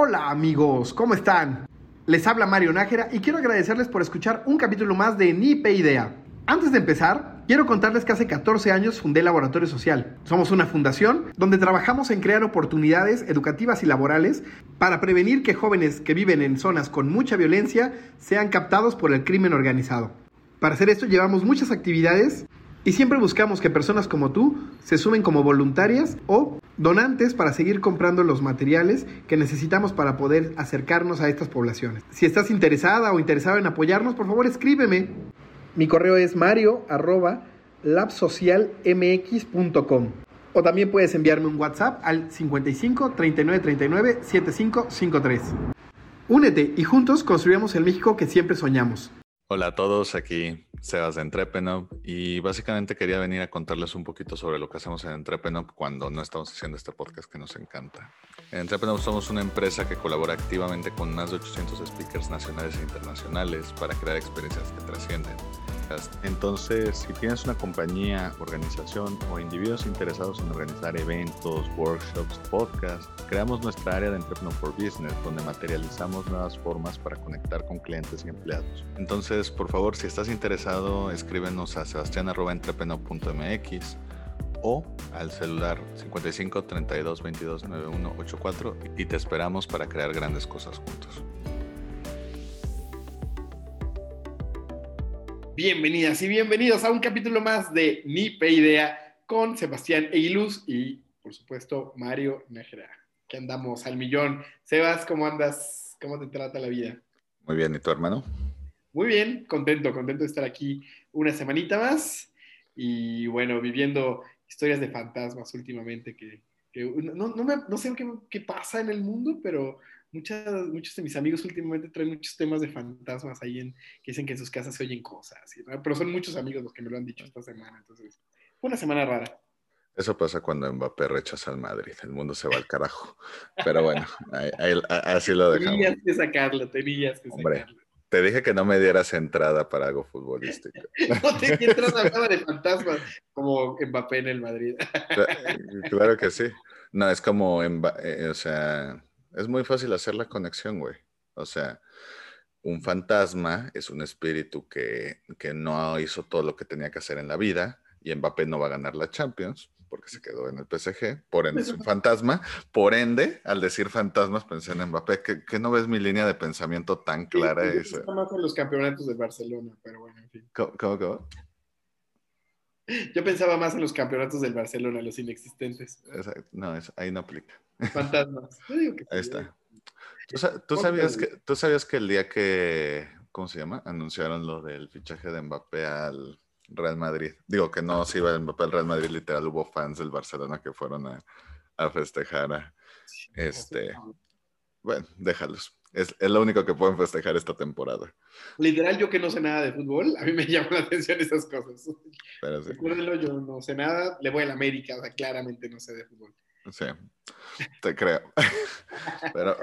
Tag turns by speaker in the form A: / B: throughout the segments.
A: Hola amigos, ¿cómo están? Les habla Mario Nájera y quiero agradecerles por escuchar un capítulo más de Nipe Idea. Antes de empezar, quiero contarles que hace 14 años fundé Laboratorio Social. Somos una fundación donde trabajamos en crear oportunidades educativas y laborales para prevenir que jóvenes que viven en zonas con mucha violencia sean captados por el crimen organizado. Para hacer esto llevamos muchas actividades y siempre buscamos que personas como tú se sumen como voluntarias o donantes para seguir comprando los materiales que necesitamos para poder acercarnos a estas poblaciones. Si estás interesada o interesado en apoyarnos, por favor escríbeme. Mi correo es mario labsocialmx.com o también puedes enviarme un WhatsApp al 55 39 39 7553. Únete y juntos construyamos el México que siempre soñamos.
B: Hola a todos, aquí Sebas de Entrepenop y básicamente quería venir a contarles un poquito sobre lo que hacemos en Entrepenop cuando no estamos haciendo este podcast que nos encanta. En Entrepenop somos una empresa que colabora activamente con más de 800 speakers nacionales e internacionales para crear experiencias que trascienden. Entonces, si tienes una compañía, organización o individuos interesados en organizar eventos, workshops, podcasts, creamos nuestra área de Entrepreneur Business, donde materializamos nuevas formas para conectar con clientes y empleados. Entonces, por favor, si estás interesado, escríbenos a sebastián.entrepreneur.mx o al celular 55 32 22 91 84 y te esperamos para crear grandes cosas juntos.
A: Bienvenidas y bienvenidos a un capítulo más de Ni Idea con Sebastián Eiluz y, por supuesto, Mario Nejera, que andamos al millón. Sebas, ¿cómo andas? ¿Cómo te trata la vida?
B: Muy bien, ¿y tu hermano?
A: Muy bien, contento, contento de estar aquí una semanita más y bueno, viviendo historias de fantasmas últimamente que, no, no, me, no, sé qué, qué, pasa en el mundo, pero muchas, muchos de mis amigos últimamente traen muchos temas de fantasmas ahí en, que dicen que en sus casas se oyen cosas, pero son muchos amigos los que me lo han dicho esta semana, entonces fue una semana rara.
B: Eso pasa cuando Mbappé rechaza al Madrid, el mundo se va al carajo. Pero bueno, así lo dejamos.
A: Tenías que sacarlo, tenías que sacarlo.
B: Te dije que no me dieras entrada para algo futbolístico.
A: no te entras hablaba de fantasmas como Mbappé en el Madrid.
B: claro que sí. No, es como, eh, o sea, es muy fácil hacer la conexión, güey. O sea, un fantasma es un espíritu que, no hizo todo lo que tenía que hacer en la vida y Mbappé no va a ganar la Champions porque se quedó en el PSG, por ende es un fantasma. Por ende, al decir fantasmas pensé en Mbappé, que, no ves mi línea de pensamiento tan clara.
A: Sí, esa. más en los campeonatos de Barcelona, pero bueno, en fin.
B: ¿Cómo, cómo,
A: Yo pensaba más en los campeonatos del Barcelona, los inexistentes.
B: No, ahí no aplica.
A: Fantasmas.
B: Ahí está. ¿Tú, sabías que, ¿Tú sabías que el día que, ¿cómo se llama? Anunciaron lo del fichaje de Mbappé al Real Madrid. Digo que no se iba Mbappé al Real Madrid, literal, hubo fans del Barcelona que fueron a, a festejar. este, bueno, déjalos. Es, es, lo único que pueden festejar esta temporada.
A: Literal, yo que no sé nada de fútbol, a mí me llaman la atención esas cosas. Pero sí. Recuérdenlo, yo no sé nada, le voy a la América, o sea, claramente no sé de fútbol.
B: Sí, te creo. pero,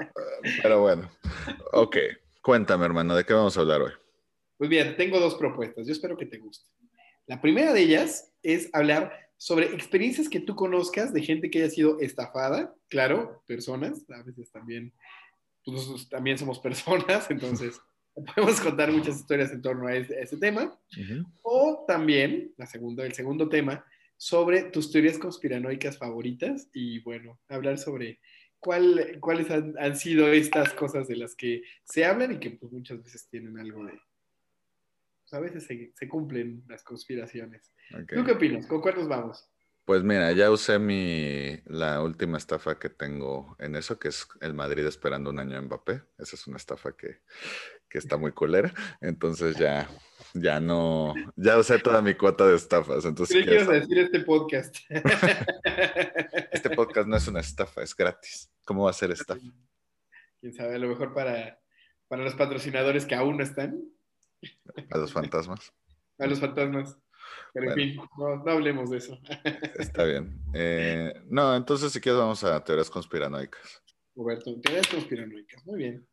B: pero bueno, ok. Cuéntame, hermano, ¿de qué vamos a hablar hoy?
A: Pues bien, tengo dos propuestas. Yo espero que te gusten. La primera de ellas es hablar sobre experiencias que tú conozcas de gente que haya sido estafada. Claro, personas, a veces también, pues también somos personas, entonces podemos contar muchas historias en torno a ese, tema. O también, la segunda, el segundo tema, sobre tus teorías conspiranoicas favoritas y bueno, hablar sobre cuál, cuáles han, sido estas cosas de las que se hablan y que pues, muchas veces tienen algo de... Pues, a veces se, cumplen las conspiraciones. ¿Tú qué opinas? ¿Con cuál nos vamos?
B: Pues mira, ya usé mi, la última estafa que tengo en eso, que es el Madrid esperando un año en Mbappé. Esa es una estafa que, que está muy culera. Entonces ya, ya no, ya usé toda mi cuota de estafas. Entonces,
A: ¿Qué quieres decir este podcast?
B: este podcast no es una estafa, es gratis. ¿Cómo va a ser estafa?
A: Quién sabe, a lo mejor para, para los patrocinadores que aún no están.
B: A los fantasmas.
A: A los fantasmas. Pero en fin, no, hablemos de eso.
B: Está bien. Eh, no, entonces si quieres vamos a teorías conspiranoicas.
A: Roberto, teorías conspiranoicas. Muy bien.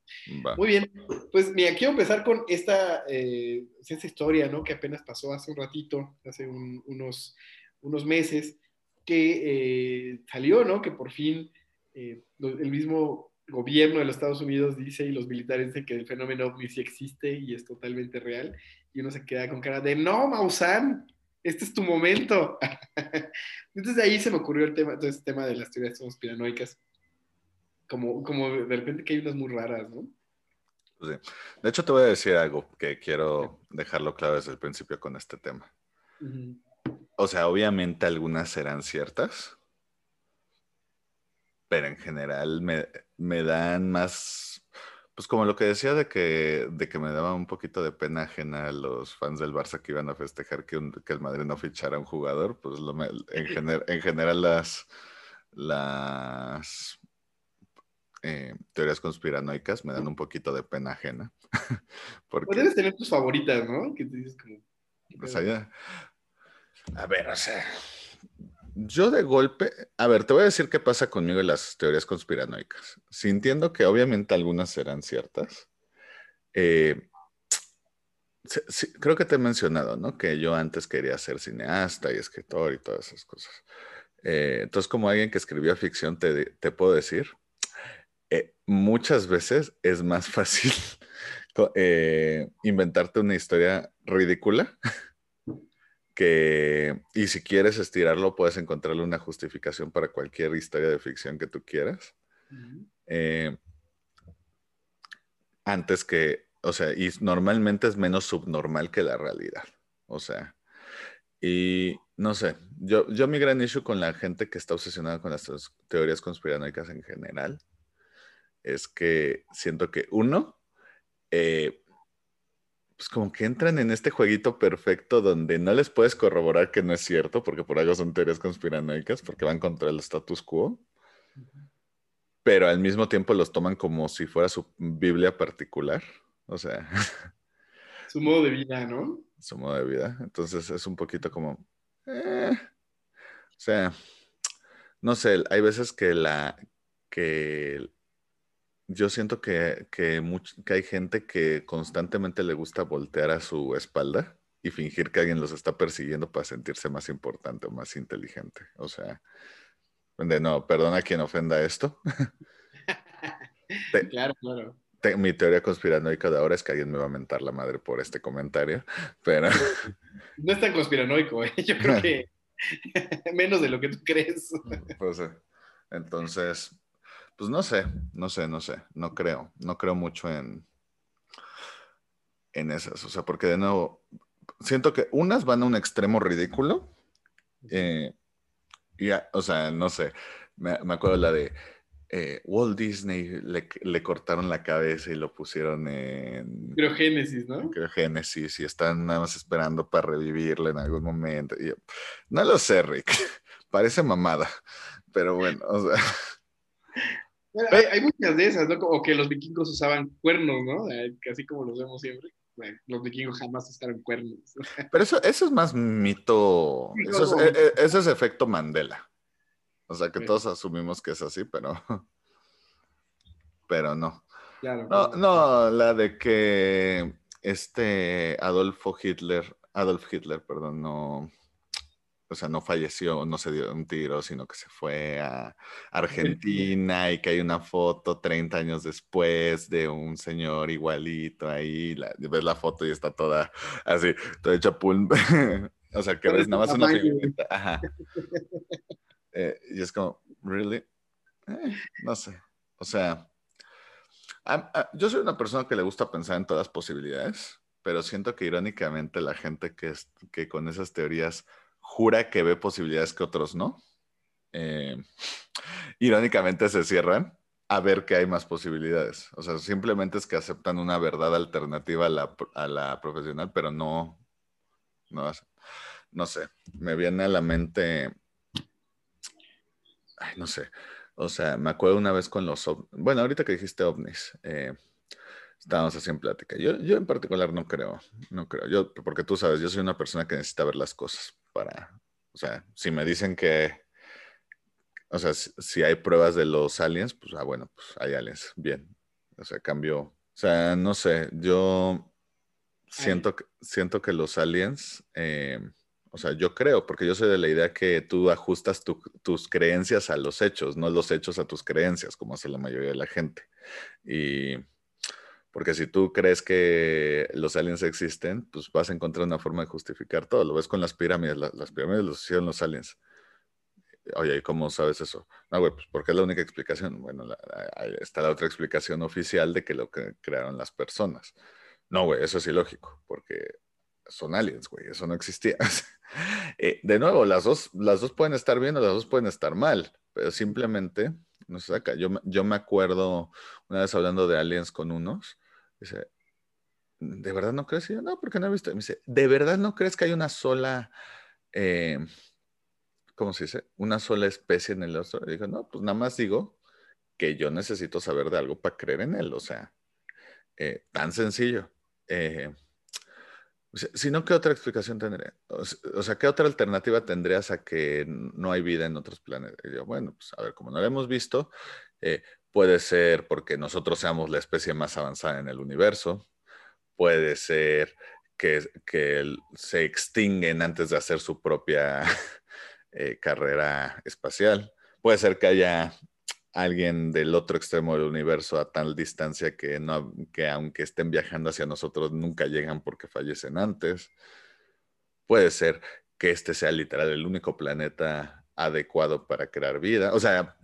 A: Muy bien. Pues mira, quiero empezar con esta, eh, esta historia, ¿no? Que apenas pasó hace un ratito, hace unos, unos meses, que eh, salió, ¿no? Que por fin el mismo gobierno de los Estados Unidos dice y los militares dicen que el fenómeno ovni sí existe y es totalmente real, y uno se queda con cara de, no, Maussan, este es tu momento. Entonces de ahí se me ocurrió el tema, todo este tema de las teorías conspiranoicas, como, como de repente que hay unas muy raras, ¿no?
B: Pues de hecho, te voy a decir algo que quiero dejarlo claro desde el principio con este tema. O sea, obviamente algunas serán ciertas, pero en general me, me, dan más, pues como lo que decía de que, de que me daba un poquito de pena ajena a los fans del Barça que iban a festejar que, que el Madrid no fichara un jugador, pues lo, en, en general las, las eh, teorías conspiranoicas me dan un poquito de pena ajena.
A: Porque... Puedes tener tus favoritas, ¿no? Que te dices como...
B: Pues allá, a ver, o sea, yo de golpe, a ver, te voy a decir qué pasa conmigo en las teorías conspiranoicas. Sintiendo que obviamente algunas serán ciertas, eh, creo que te he mencionado, ¿no? Que yo antes quería ser cineasta y escritor y todas esas cosas. Eh, entonces, como alguien que escribió ficción, te, puedo decir, eh, muchas veces es más fácil inventarte una historia ridícula que, y si quieres estirarlo, puedes encontrarle una justificación para cualquier historia de ficción que tú quieras. Eh, antes que, o sea, y normalmente es menos subnormal que la realidad. O sea, y no sé, yo, yo mi gran issue con la gente que está obsesionada con las teorías conspiranoicas en general es que siento que uno, eh, pues como que entran en este jueguito perfecto donde no les puedes corroborar que no es cierto, porque por algo son teorías conspiranoicas, porque van contra el status quo, pero al mismo tiempo los toman como si fuera su Biblia particular, o sea...
A: Su modo de vida, ¿no?
B: Su modo de vida, entonces es un poquito como... Eh, o sea, no sé, hay veces que la... que yo siento que, que, hay gente que constantemente le gusta voltear a su espalda y fingir que alguien los está persiguiendo para sentirse más importante o más inteligente. O sea, de no, perdona quien ofenda esto.
A: claro, claro.
B: mi teoría conspiranoica de ahora es que alguien me va a mentar la madre por este comentario, pero...
A: No es tan conspiranoico, ¿eh? yo creo que menos de lo que tú crees.
B: Pues, eh, entonces, pues no sé, no sé, no sé, no creo, no creo mucho en, en esas, o sea, porque de nuevo, siento que unas van a un extremo ridículo, eh, y, o sea, no sé, me, acuerdo la de eh, Walt Disney le, cortaron la cabeza y lo pusieron en...
A: Criogénesis, ¿no?
B: Criogénesis y están nada más esperando para revivirle en algún momento. no lo sé, Rick, parece mamada, pero bueno, o sea...
A: hay, muchas de esas, ¿no? O que los vikingos usaban cuernos, ¿no? Así como los vemos siempre. los vikingos jamás usaron cuernos.
B: Pero eso, eso es más mito. Eso es, e, e, es efecto Mandela. O sea que todos asumimos que es así, pero. Pero no. Claro, no, no, la de que este Adolfo Hitler, Adolf Hitler, perdón, no o sea, no falleció, no se dio un tiro, sino que se fue a Argentina y que hay una foto 30 años después de un señor igualito ahí, ves la foto y está toda así, toda hecha pulp. o sea, que ves nada más una figurita. Ajá. Eh, y es como, ¿really? Eh, no sé. O sea, yo soy una persona que le gusta pensar en todas las posibilidades, pero siento que irónicamente la gente que, es, que con esas teorías jura que ve posibilidades que otros no. Eh, irónicamente se cierran a ver que hay más posibilidades. O sea, simplemente es que aceptan una verdad alternativa a la, profesional, pero no, no, no sé, me viene a la mente, no sé, o sea, me acuerdo una vez con los, bueno, ahorita que dijiste ovnis, eh, estábamos así en plática. Yo, yo en particular no creo, no creo, yo, porque tú sabes, yo soy una persona que necesita ver las cosas para, o sea, si me dicen que, o sea, si, hay pruebas de los aliens, pues, ah, bueno, pues hay aliens, bien. O sea, cambio, o sea, no sé, yo siento que, siento que los aliens, eh, O sea, yo creo, porque yo soy de la idea que tú ajustas tus creencias a los hechos, no los hechos a tus creencias, como hace la mayoría de la gente. Y porque si tú crees que los aliens existen, pues vas a encontrar una forma de justificar todo. Lo ves con las pirámides. las pirámides los hicieron los aliens. Oye, ¿y cómo sabes eso? No, güey, pues porque es la única explicación. Bueno, está la otra explicación oficial de que lo que crearon las personas. No, güey, eso es ilógico, porque son aliens, güey, eso no existía. Eh, de nuevo, las dos, las dos pueden estar bien o las dos pueden estar mal, pero simplemente, no sé, acá, yo, yo me acuerdo una vez hablando de aliens con unos, dice, ¿de verdad no crees? Y yo, no, porque no he visto. me dice, ¿de verdad no crees que hay una sola... Eh, ¿cómo se dice? Una sola especie en el otro. Y dijo, no, pues nada más digo que yo necesito saber de algo para creer en él. O sea, eh, tan sencillo. Eh, si no, ¿qué otra explicación tendría? O sea, ¿qué otra alternativa tendrías a que no hay vida en otros planetas? Y yo, bueno, pues a ver, como no lo hemos visto, eh, puede ser porque nosotros seamos la especie más avanzada en el universo, puede ser que, que se extinguen antes de hacer su propia Eh, carrera espacial. Puede ser que haya alguien del otro extremo del universo a tal distancia que, no, que aunque estén viajando hacia nosotros nunca llegan porque fallecen antes. Puede ser que este sea literal el único planeta adecuado para crear vida. O sea,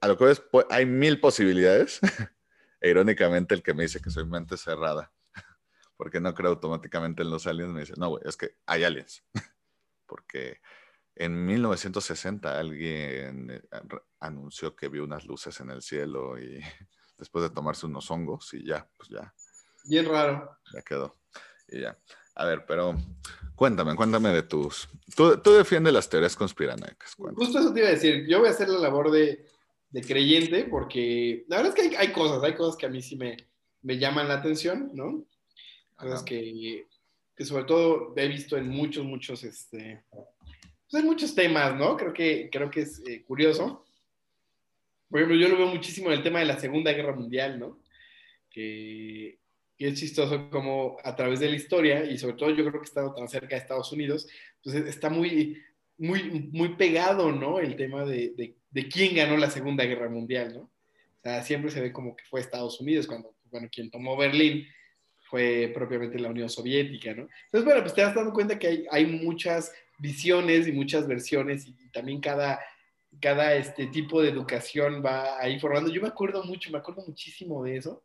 B: a lo que ves, hay mil posibilidades. e irónicamente, el que me dice que soy mente cerrada, porque no creo automáticamente en los aliens, me dice, no, güey, es que hay aliens. porque en 1960 alguien eh, anunció que vio unas luces en el cielo y después de tomarse unos hongos y ya, pues ya.
A: Bien raro.
B: Ya quedó. Y ya. A ver, pero cuéntame, cuéntame de tus... Tú, tú defiendes las teorías conspiranoicas.
A: Justo eso te iba a decir. Yo voy a hacer la labor de, de creyente porque la verdad es que hay, hay, cosas, hay cosas que a mí sí me, me llaman la atención, ¿no? Cosas que, que sobre todo he visto en muchos, muchos, este, pues hay muchos temas, ¿no? Creo que, creo que es eh, curioso. Por ejemplo, yo lo veo muchísimo en el tema de la Segunda Guerra Mundial, ¿no? Que, es chistoso como a través de la historia, y sobre todo yo creo que he estado tan cerca de Estados Unidos, pues está muy, muy, muy pegado, ¿no? El tema de, de, quién ganó la Segunda Guerra Mundial, ¿no? O sea, siempre se ve como que fue Estados Unidos, cuando, bueno, quien tomó Berlín fue propiamente la Unión Soviética, ¿no? Entonces, bueno, pues te das dando cuenta que hay, hay muchas visiones y muchas versiones y, también cada, cada este tipo de educación va ahí formando. Yo me acuerdo mucho, me acuerdo muchísimo de eso,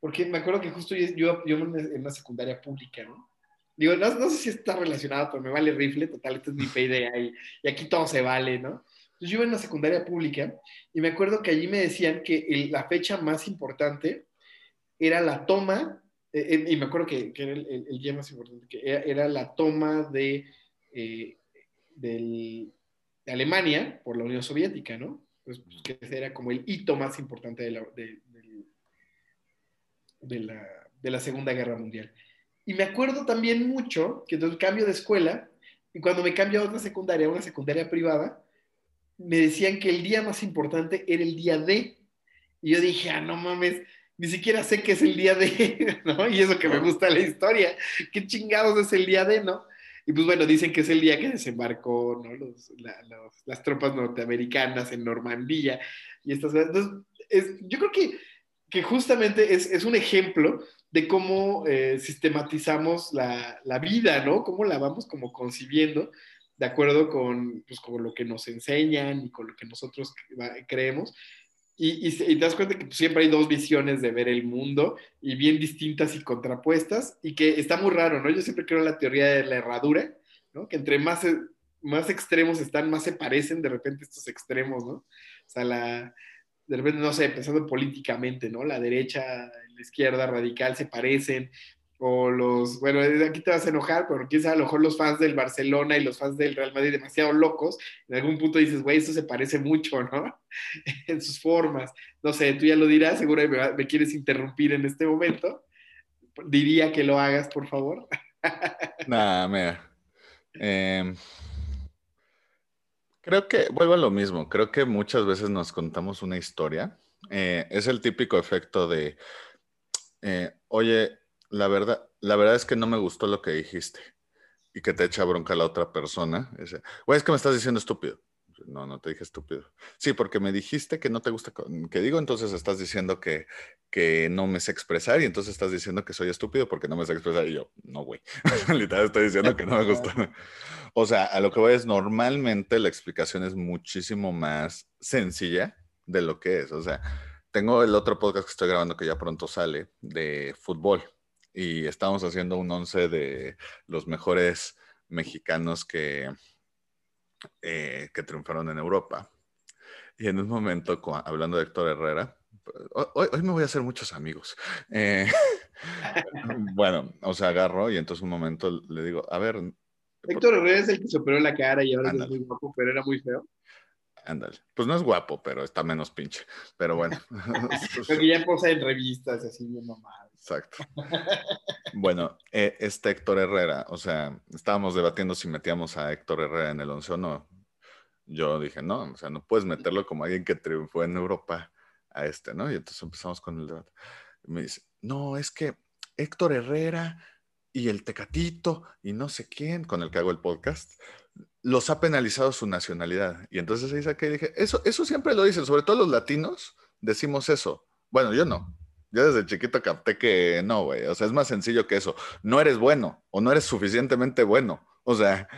A: porque me acuerdo que justo yo, yo en una secundaria pública, ¿no? Digo, no, no, sé si está relacionado, pero me vale rifle, total, esta es mi idea y, y aquí todo se vale, ¿no? Entonces yo iba en la secundaria pública y me acuerdo que allí me decían que la fecha más importante era la toma, eh, eh, y me acuerdo que, que era el, día más importante, que era la toma de eh, de Alemania por la Unión Soviética, ¿no? Pues, pues, que era como el hito más importante de la, de, la, Segunda Guerra Mundial. Y me acuerdo también mucho que entonces cambio de escuela y cuando me cambio a otra secundaria, a una secundaria privada, me decían que el día más importante era el día de. Y yo dije, ah, no mames, ni siquiera sé qué es el día de, ¿no? Y eso que me gusta la historia, qué chingados es el día de, ¿no? Y pues bueno, dicen que es el día que desembarcó ¿no? los, las tropas norteamericanas en Normandía y estas Entonces, es, yo creo que, que justamente es, es, un ejemplo de cómo eh, sistematizamos la, la, vida, ¿no? Cómo la vamos como concibiendo de acuerdo con, pues, con lo que nos enseñan y con lo que nosotros creemos. Y, te das cuenta que siempre hay dos visiones de ver el mundo y bien distintas y contrapuestas y que está muy raro, ¿no? Yo siempre creo en la teoría de la herradura, ¿no? Que entre más, más extremos están, más se parecen de repente estos extremos, ¿no? O sea, la, de repente, no sé, pensando políticamente, ¿no? La derecha y la izquierda radical se parecen, o los, bueno, aquí te vas a enojar, pero quién sabe, a lo mejor los fans del Barcelona y los fans del Real Madrid demasiado locos, en algún punto dices, güey, esto se parece mucho, ¿no? en sus formas. No sé, tú ya lo dirás, seguro me, me quieres interrumpir en este momento. Diría que lo hagas, por favor.
B: Nada, mira. Em, creo que, vuelvo a lo mismo, creo que muchas veces nos contamos una historia. Eh, es el típico efecto de, eh, oye, la verdad, la verdad es que no me gustó lo que dijiste. y que te echa bronca la otra persona. Güey, es que me estás diciendo estúpido. No, no te dije estúpido. Sí, porque me dijiste que no te gusta que digo, entonces estás diciendo que, que no me sé expresar y entonces estás diciendo que soy estúpido porque no me sé expresar. Y yo, no, güey. Literal estoy diciendo que no me gusta. o sea, a lo que voy es, normalmente la explicación es muchísimo más sencilla de lo que es. O sea, tengo el otro podcast que estoy grabando que ya pronto sale de fútbol y estamos haciendo un once de los mejores mexicanos que, eh, que triunfaron en Europa. Y en un momento, hablando de Héctor Herrera, hoy, me voy a hacer muchos amigos. Eh, bueno, o sea, agarro y entonces un momento le digo, a ver.
A: Héctor Herrera es el que se operó la cara y ahora es muy guapo, pero era muy feo.
B: Ándale. Pues no es guapo, pero está menos pinche. Pero bueno.
A: Porque ya posa en revistas, así bien normal.
B: Exacto. Bueno, eh, este Héctor Herrera, o sea, estábamos debatiendo si metíamos a Héctor Herrera en el once o no. Yo dije, no, o sea, no puedes meterlo como alguien que triunfó en Europa a este, ¿no? Y entonces empezamos con el debate. me dice, no, es que Héctor Herrera y el Tecatito y no sé quién, con el que hago el podcast, los ha penalizado su nacionalidad. Y entonces ahí saqué y dije, eso, eso siempre lo dicen, sobre todo los latinos, decimos eso. Bueno, yo no. Yo desde chiquito capté que no, güey. O sea, es más sencillo que eso. No eres bueno o no eres suficientemente bueno. O sea,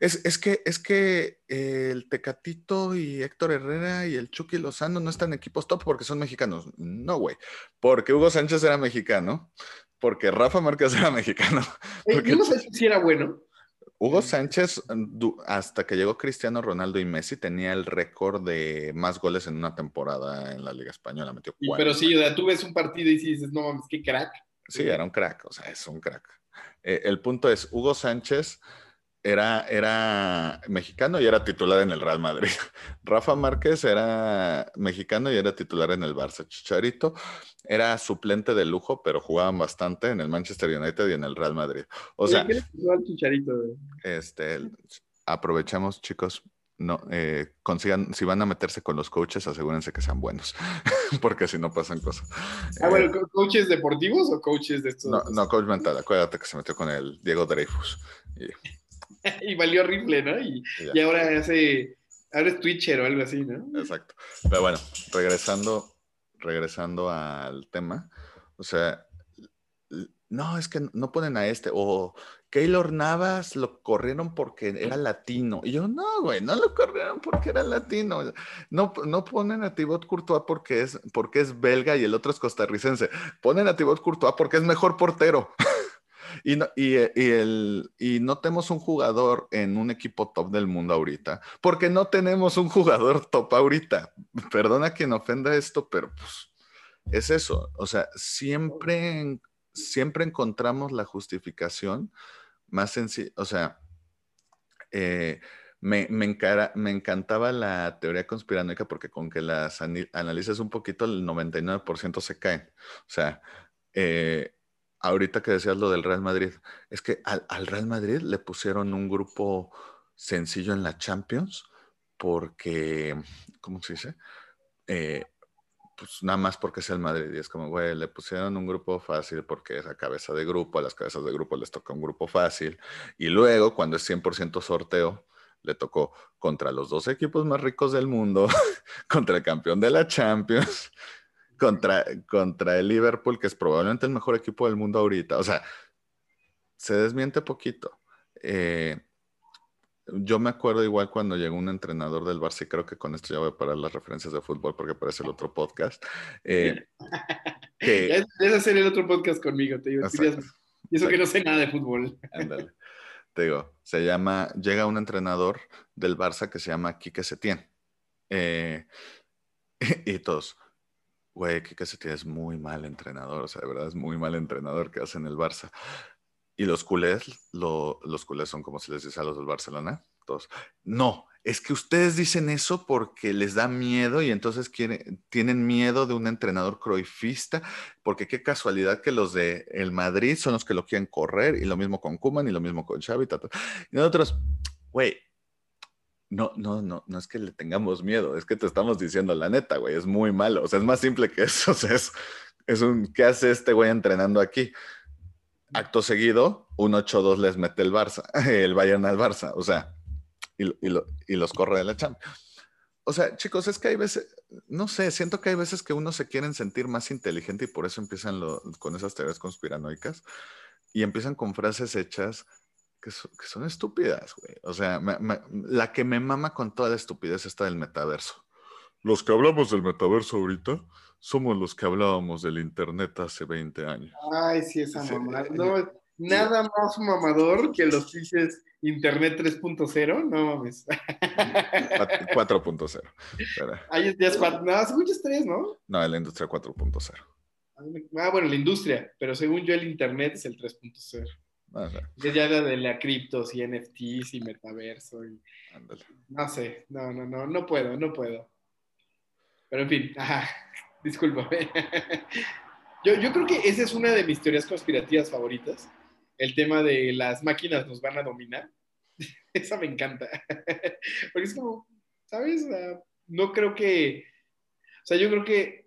B: es, es que, es que el Tecatito y Héctor Herrera y el Chucky Lozano no están en equipos top porque son mexicanos. No, güey. Porque Hugo Sánchez era mexicano. Porque Rafa Márquez era mexicano.
A: Porque... Yo no sé si era bueno.
B: Hugo Sánchez, hasta que llegó Cristiano Ronaldo y Messi, tenía el récord de más goles en una temporada en la Liga Española. Metió
A: Pero sí, o sea, tú ves un partido y dices, no mames, qué crack.
B: Sí, era un crack, o sea, es un crack. Eh, el punto es, Hugo Sánchez era, era mexicano y era titular en el Real Madrid. Rafa Márquez era mexicano y era titular en el Barça. Chicharito era suplente de lujo, pero jugaban bastante en el Manchester United y en el Real Madrid. O sea,
A: ¿qué le Chicharito?
B: Este, aprovechamos, chicos, no eh, consigan, si van a meterse con los coaches, asegúrense que sean buenos, porque si no pasan cosas.
A: Ah, bueno, eh, ¿coaches deportivos o coaches de estos?
B: No, no, coach mental, acuérdate que se metió con el Diego Dreyfus.
A: Y y valió horrible, ¿no? Y, y, ahora hace, ahora es Twitcher o algo así, ¿no?
B: Exacto. Pero bueno, regresando, regresando al tema, o sea, no, es que no ponen a este, o Keylor Navas lo corrieron porque era latino. Y yo, no, güey, no lo corrieron porque era latino. No, no ponen a Thibaut Courtois porque es, porque es belga y el otro es costarricense. Ponen a Thibaut Courtois porque es mejor portero. Y no, eh, y, el, y no tenemos un jugador en un equipo top del mundo ahorita, porque no tenemos un jugador top ahorita. Perdona quien ofenda esto, pero pues es eso. O sea, siempre, siempre encontramos la justificación más sencilla. O sea, eh, me, me, encara, me, encantaba la teoría conspiranoica porque con que las analices un poquito, el 99% se caen. O sea, eh, ahorita que decías lo del Real Madrid, es que al, Real Madrid le pusieron un grupo sencillo en la Champions porque, ¿cómo se dice? Eh, pues nada más porque es el Madrid. Y es como, güey, le pusieron un grupo fácil porque es la cabeza de grupo, a las cabezas de grupo les toca un grupo fácil. Y luego, cuando es 100% sorteo, le tocó contra los dos equipos más ricos del mundo, contra el campeón de la Champions contra, contra el Liverpool, que es probablemente el mejor equipo del mundo ahorita. O sea, se desmiente poquito. Eh, yo me acuerdo igual cuando llegó un entrenador del Barça, y creo que con esto ya voy a parar las referencias de fútbol porque parece el otro podcast. Eh,
A: es, hacer el otro podcast conmigo, te digo. Y eso que no sé nada de fútbol.
B: Ándale. Te digo, se llama, llega un entrenador del Barça que se llama Quique Setién. Eh, y todos, güey, Kike Setién es muy mal entrenador, o sea, de verdad es muy mal entrenador que hace en el Barça. Y los culés, los culés son como se les dice a los del Barcelona, todos. No, es que ustedes dicen eso porque les da miedo y entonces quieren, tienen miedo de un entrenador croifista, porque qué casualidad que los de el Madrid son los que lo quieren correr y lo mismo con Kuman y lo mismo con Xavi. Y nosotros, güey, no, no, no, no es que le tengamos miedo, es que te estamos diciendo la neta, güey, es muy malo. O sea, es más simple que eso. O sea, es, es un, ¿qué hace este güey entrenando aquí? acto seguido, un 8-2 les mete el Barça, el Bayern al Barça, o sea, y, y los corre de la Champions. O sea, chicos, es que hay veces, no sé, siento que hay veces que uno se quieren sentir más inteligente y por eso empiezan con esas teorías conspiranoicas y empiezan con frases hechas que, son estúpidas, güey. O sea, la que me mama con toda la estupidez está del metaverso. Los que hablamos del metaverso ahorita somos los que hablábamos del Internet hace 20 años.
A: Ay, sí, esa mamá. No, nada más mamador que los dices Internet 3.0, no mames.
B: 4.0.
A: Ahí ya es 4. No, según yo es 3, ¿no?
B: No, la industria 4.0.
A: Ah, bueno, la industria, pero según yo el Internet es el 3.0. Ah, ya era de la criptos y NFTs y metaverso. Y... No sé, no, no, no, no puedo, no puedo. Pero en fin, ajá, discúlpame. yo, yo creo que esa es una de mis teorías conspirativas favoritas el tema de las máquinas nos van a dominar. Esa me encanta. Porque es como, ¿sabes? no creo que, o sea, yo creo que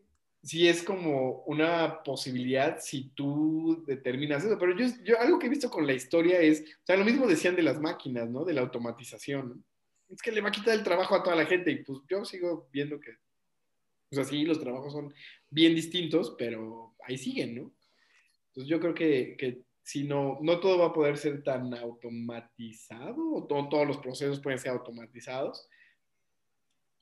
A: sí es como una posibilidad si tú determinas eso, pero yo, yo algo que he visto con la historia es, o sea, lo mismo decían de las máquinas, ¿no? De la automatización. Es que le va a quitar el trabajo a toda la gente y pues yo sigo viendo que, pues así los trabajos son bien distintos, pero ahí siguen, ¿no? Entonces yo creo que, que sino no todo va a poder ser tan automatizado, o todos los procesos pueden ser automatizados.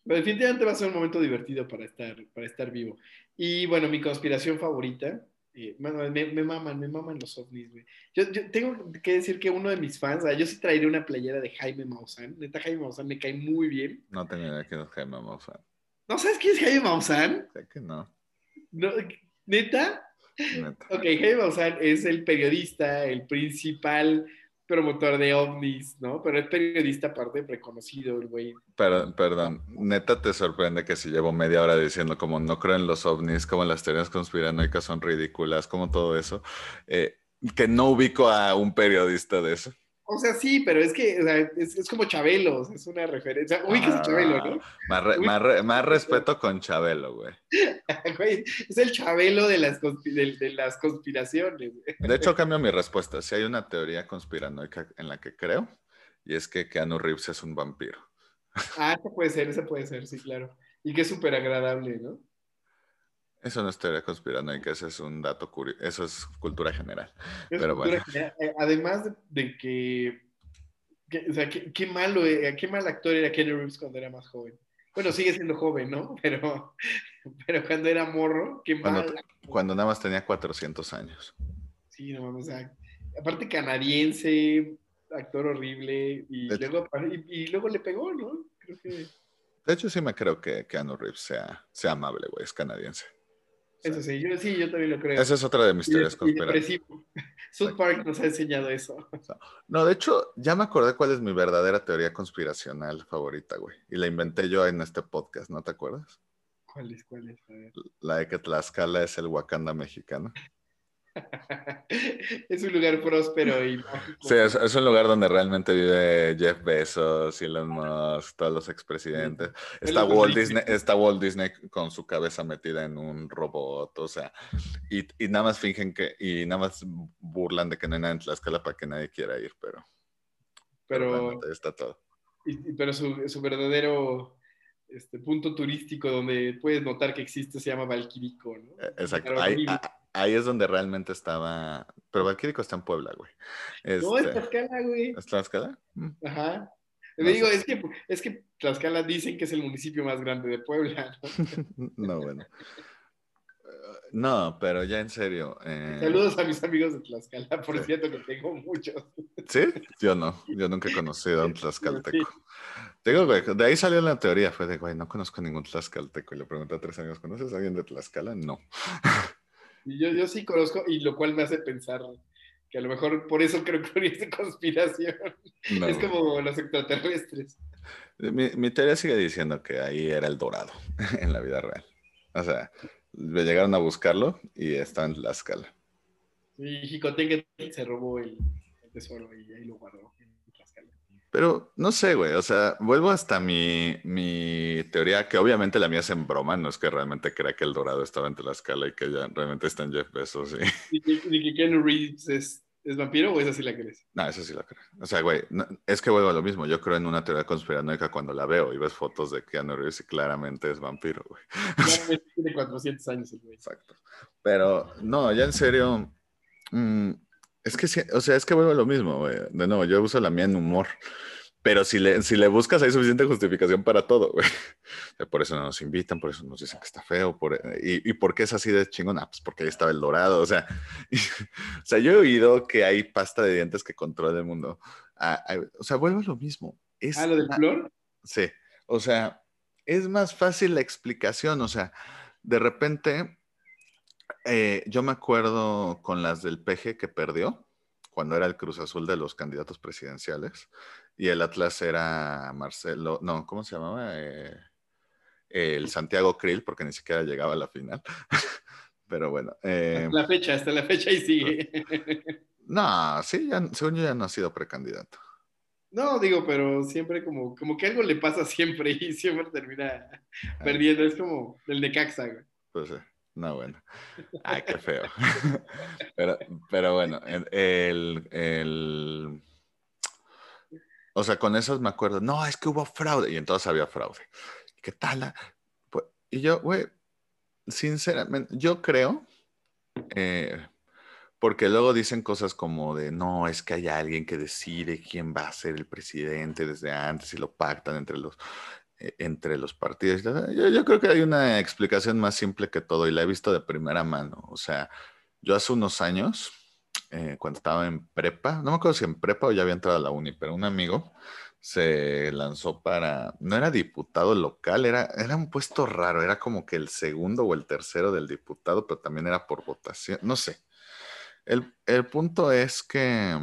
A: Pero definitivamente va a ser un momento divertido para estar, para estar vivo. Y bueno, mi conspiración favorita, eh, me, me, maman, me maman los ovnis, güey. Yo, yo, tengo que decir que uno de mis fans, yo sí traeré una playera de Jaime Maussan. Neta, Jaime Maussan me cae muy bien.
B: No tengo idea quién es Jaime Maussan.
A: ¿No sabes quién es Jaime Maussan?
B: Sé que no.
A: no ¿Neta? Ok, Jaime Maussan es el periodista, el principal promotor de ovnis, ¿no? Pero es periodista aparte reconocido, el güey.
B: Perdón, perdón, neta te sorprende que si llevo media hora diciendo como no creo en los ovnis, como las teorías conspiranoicas son ridículas, como todo eso, eh, que no ubico a un periodista de eso.
A: O sea, sí, pero es que es, como Chabelo, es una referencia. Ubicas a Chabelo, ¿no?
B: Más, respeto con Chabelo, güey.
A: es el Chabelo de las, de, las conspiraciones.
B: De hecho, cambio mi respuesta. Si hay una teoría conspiranoica en la que creo, y es que Keanu Reeves es un vampiro.
A: Ah, ese puede ser, ese puede ser, sí, claro. Y que es súper agradable, ¿no?
B: Eso no es teoría conspiranoica, eso es un dato curioso, eso es cultura general. Pero bueno.
A: Eh, además de que, o sea, qué, malo, eh, qué mal actor era Kenny Reeves cuando era más joven. Bueno, sigue siendo joven, ¿no? Pero, pero cuando era morro, qué mal.
B: Cuando, nada más tenía 400 años.
A: Sí, no mames, o sea, aparte canadiense, actor horrible, y luego, y, luego le pegó, ¿no? Creo que...
B: De hecho, sí me creo que Keanu Reeves sea, sea amable, güey, es canadiense.
A: Eso sí, yo, sí, yo también lo creo.
B: Esa es otra de mis teorías
A: conspirativas. South Park nos ha enseñado eso.
B: No, de hecho, ya me acordé cuál es mi verdadera teoría conspiracional favorita, güey. Y la inventé yo en este podcast, ¿no te acuerdas?
A: ¿Cuál es? ¿Cuál es?
B: La de que Tlaxcala es el Wakanda mexicano.
A: es un lugar próspero y
B: Sí, es, un lugar donde realmente vive Jeff Bezos, Elon Musk, todos los expresidentes. Está Walt, Disney, está Walt Disney con su cabeza metida en un robot, o sea, y, nada más fingen que, y nada más burlan de que no hay nada en Tlaxcala para que nadie quiera ir, pero.
A: Pero.
B: está todo.
A: pero su, verdadero este, punto turístico donde puedes notar que existe se llama Valquirico, ¿no?
B: E, exacto. Ahí, ahí es donde realmente estaba. Pero Valquírico está en Puebla, güey.
A: no, es este, Tlaxcala, güey.
B: ¿Es Tlaxcala?
A: Mm. Ajá. Me digo, es que, es que Tlaxcala dicen que es el municipio más grande de Puebla.
B: No, no bueno. No, pero ya en serio.
A: Eh... Saludos a mis amigos de Tlaxcala, por cierto que tengo muchos.
B: ¿Sí? Yo no, yo nunca he conocido a un tlaxcalteco. Digo, güey, de ahí salió la teoría, fue de, güey, no conozco ningún tlaxcalteco. Y le pregunté a tres años, ¿conoces a alguien de Tlaxcala? No.
A: Yo, yo sí conozco, y lo cual me hace pensar que a lo mejor por eso creo que es de conspiración. Es como los extraterrestres.
B: Mi, mi, teoría sigue diciendo que ahí era el dorado en la vida real. O sea, le llegaron a buscarlo y está en la escala.
A: Y Jicotengue se robó el, el tesoro y ahí lo guardó.
B: Pero no sé, güey, o sea, vuelvo hasta mi, mi, teoría, que obviamente la mía es en broma, no es que realmente crea que el dorado estaba entre la escala y que ya realmente está en Jeff Bezos.
A: Y, que, Ken Reeves es ¿Es vampiro o esa sí la crees?
B: No, esa sí la creo. O sea, güey, es que vuelvo a lo mismo. Yo creo en una teoría conspiranoica cuando la veo y ves fotos de Keanu Reeves y claramente es vampiro, güey.
A: Claramente tiene 400 años el güey.
B: Exacto. Pero, no, ya en serio, mm, es que, o sea, es que vuelvo a lo mismo, güey. De nuevo, yo uso la mía en humor. Pero si le, si le buscas, hay suficiente justificación para todo, güey. Por eso no nos invitan, por eso nos dicen que está feo. Por, y, y, por qué es así de chingón? Ah, pues porque ahí estaba el dorado. O sea, o sea, yo he oído que hay pasta de dientes que controla el mundo. Ah, o sea, vuelvo a lo mismo. Es,
A: ¿Ah, lo del flor?
B: Sí. O sea, es más fácil la explicación. O sea, de repente, eh, yo me acuerdo con las del PG que perdió, cuando era el Cruz Azul de los candidatos presidenciales y el Atlas era Marcelo, no, ¿cómo se llamaba? Eh, el Santiago Krill, porque ni siquiera llegaba a la final. Pero bueno.
A: Eh, la fecha, hasta la fecha y sigue.
B: no, sí, ya, según yo ya no ha sido precandidato.
A: No, digo, pero siempre como, como que algo le pasa siempre y siempre termina perdiendo. Es como el de Caxa, güey.
B: Pues sí. No, bueno. Ay, qué feo. pero, pero bueno, el, el o sea, con esos me acuerdo, no, es que hubo fraude y entonces había fraude. ¿Qué tal? Pues, y yo, güey, sinceramente, yo creo, eh, porque luego dicen cosas como de, no, es que hay alguien que decide quién va a ser el presidente desde antes y lo pactan entre los, entre los partidos. Yo, yo creo que hay una explicación más simple que todo y la he visto de primera mano. O sea, yo hace unos años eh, cuando estaba en prepa, no me acuerdo si en prepa o ya había entrado a la uni, pero un amigo se lanzó para, no era diputado local, era, era un puesto raro, era como que el segundo o el tercero del diputado, pero también era por votación, no sé. El, el punto es que